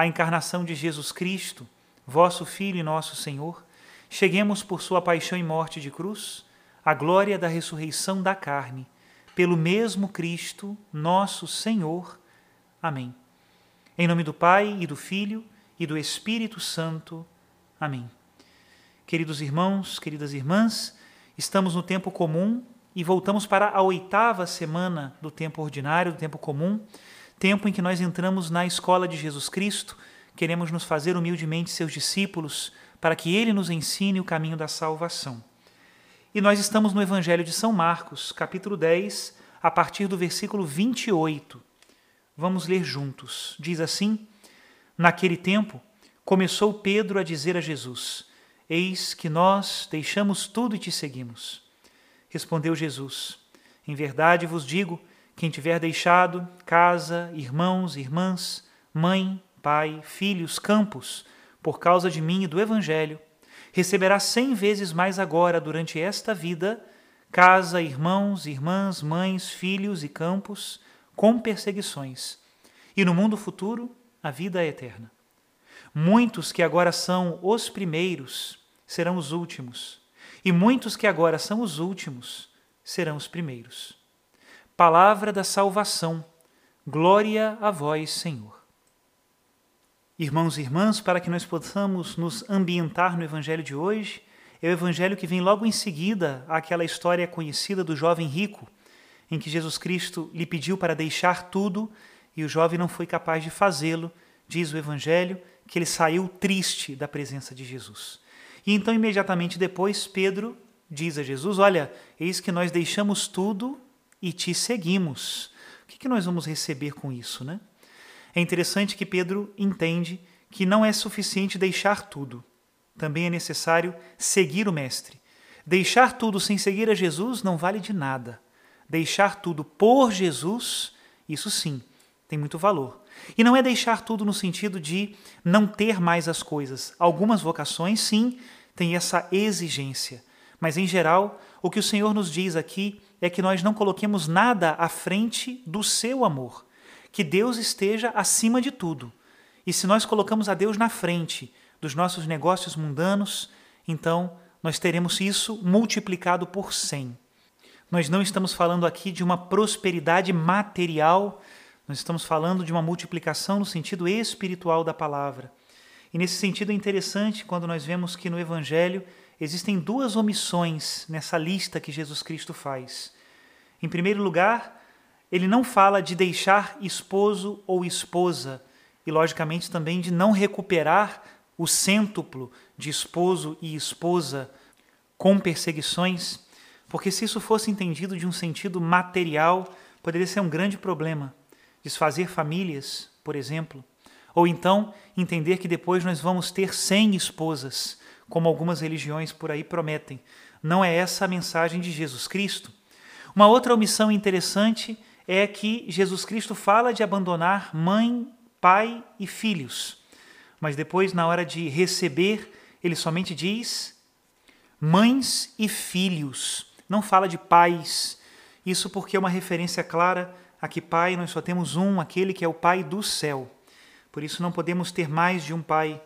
a encarnação de Jesus Cristo, vosso Filho e nosso Senhor, cheguemos por sua paixão e morte de cruz à glória da ressurreição da carne, pelo mesmo Cristo, nosso Senhor. Amém. Em nome do Pai e do Filho e do Espírito Santo. Amém. Queridos irmãos, queridas irmãs, estamos no tempo comum e voltamos para a oitava semana do tempo ordinário, do tempo comum, tempo em que nós entramos na escola de Jesus Cristo queremos nos fazer humildemente seus discípulos para que ele nos ensine o caminho da salvação. E nós estamos no Evangelho de São Marcos, capítulo 10, a partir do versículo 28. Vamos ler juntos. Diz assim: Naquele tempo, começou Pedro a dizer a Jesus: Eis que nós deixamos tudo e te seguimos. Respondeu Jesus: Em verdade vos digo: quem tiver deixado casa, irmãos, irmãs, mãe, pai, filhos, campos, por causa de mim e do Evangelho, receberá cem vezes mais agora durante esta vida casa, irmãos, irmãs, mães, filhos e campos, com perseguições, e no mundo futuro a vida eterna. Muitos que agora são os primeiros serão os últimos, e muitos que agora são os últimos serão os primeiros. Palavra da salvação, glória a vós, Senhor irmãos e irmãs, para que nós possamos nos ambientar no Evangelho de hoje, é o Evangelho que vem logo em seguida àquela história conhecida do jovem rico, em que Jesus Cristo lhe pediu para deixar tudo e o jovem não foi capaz de fazê-lo, diz o Evangelho, que ele saiu triste da presença de Jesus. E então, imediatamente depois, Pedro diz a Jesus: Olha, eis que nós deixamos tudo e te seguimos. O que, que nós vamos receber com isso, né? É interessante que Pedro entende que não é suficiente deixar tudo. Também é necessário seguir o Mestre. Deixar tudo sem seguir a Jesus não vale de nada. Deixar tudo por Jesus, isso sim, tem muito valor. E não é deixar tudo no sentido de não ter mais as coisas. Algumas vocações, sim, têm essa exigência. Mas, em geral, o que o Senhor nos diz aqui é que nós não coloquemos nada à frente do seu amor que Deus esteja acima de tudo. E se nós colocamos a Deus na frente dos nossos negócios mundanos, então nós teremos isso multiplicado por cem. Nós não estamos falando aqui de uma prosperidade material, nós estamos falando de uma multiplicação no sentido espiritual da palavra. E nesse sentido é interessante quando nós vemos que no Evangelho existem duas omissões nessa lista que Jesus Cristo faz. Em primeiro lugar, ele não fala de deixar esposo ou esposa, e logicamente também de não recuperar o cêntuplo de esposo e esposa com perseguições, porque se isso fosse entendido de um sentido material, poderia ser um grande problema. Desfazer famílias, por exemplo, ou então entender que depois nós vamos ter cem esposas, como algumas religiões por aí prometem. Não é essa a mensagem de Jesus Cristo. Uma outra omissão interessante é que Jesus Cristo fala de abandonar mãe, pai e filhos. mas depois, na hora de receber, ele somente diz mães e filhos. Não fala de pais. Isso porque é uma referência clara a que pai nós só temos um, aquele que é o pai do céu. Por isso não podemos ter mais de um pai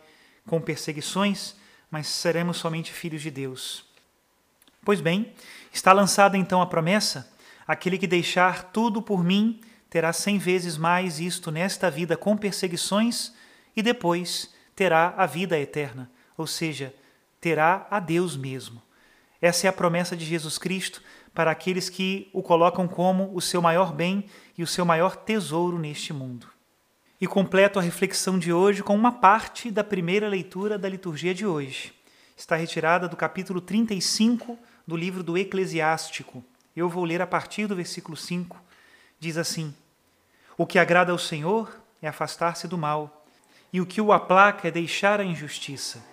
com perseguições, mas seremos somente filhos de Deus. Pois bem, está lançada então a promessa: aquele que deixar tudo por mim terá cem vezes mais isto nesta vida com perseguições e depois terá a vida eterna, ou seja, terá a Deus mesmo. Essa é a promessa de Jesus Cristo para aqueles que o colocam como o seu maior bem e o seu maior tesouro neste mundo. E completo a reflexão de hoje com uma parte da primeira leitura da liturgia de hoje. Está retirada do capítulo 35 do livro do Eclesiástico. Eu vou ler a partir do versículo 5. Diz assim: O que agrada ao Senhor é afastar-se do mal, e o que o aplaca é deixar a injustiça.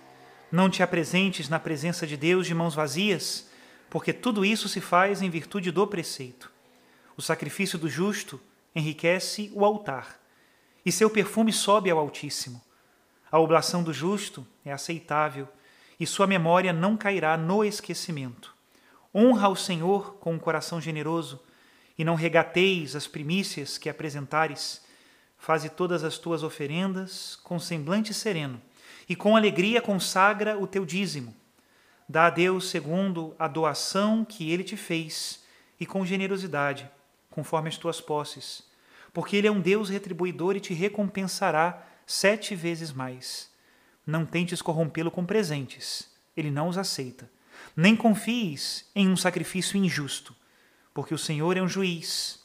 Não te apresentes na presença de Deus de mãos vazias, porque tudo isso se faz em virtude do preceito. O sacrifício do justo enriquece o altar, e seu perfume sobe ao Altíssimo. A oblação do justo é aceitável, e sua memória não cairá no esquecimento. Honra ao Senhor com um coração generoso, e não regateis as primícias que apresentares. Faze todas as tuas oferendas com semblante sereno, e com alegria consagra o teu dízimo. Dá a Deus segundo a doação que ele te fez, e com generosidade conforme as tuas posses, porque Ele é um Deus retribuidor e te recompensará sete vezes mais. Não tentes corrompê-lo com presentes, ele não os aceita. Nem confies em um sacrifício injusto, porque o Senhor é um juiz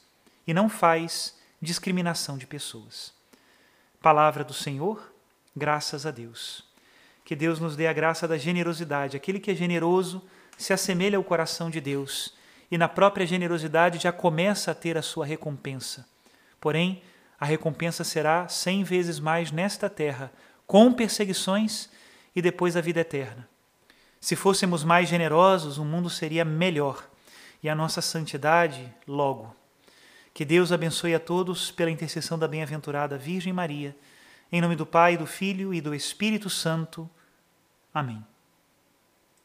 e não faz discriminação de pessoas. Palavra do Senhor, graças a Deus. Que Deus nos dê a graça da generosidade. Aquele que é generoso se assemelha ao coração de Deus e na própria generosidade já começa a ter a sua recompensa. Porém, a recompensa será cem vezes mais nesta terra, com perseguições e depois a vida eterna. Se fôssemos mais generosos, o mundo seria melhor e a nossa santidade logo. Que Deus abençoe a todos pela intercessão da bem-aventurada Virgem Maria. Em nome do Pai, do Filho e do Espírito Santo. Amém.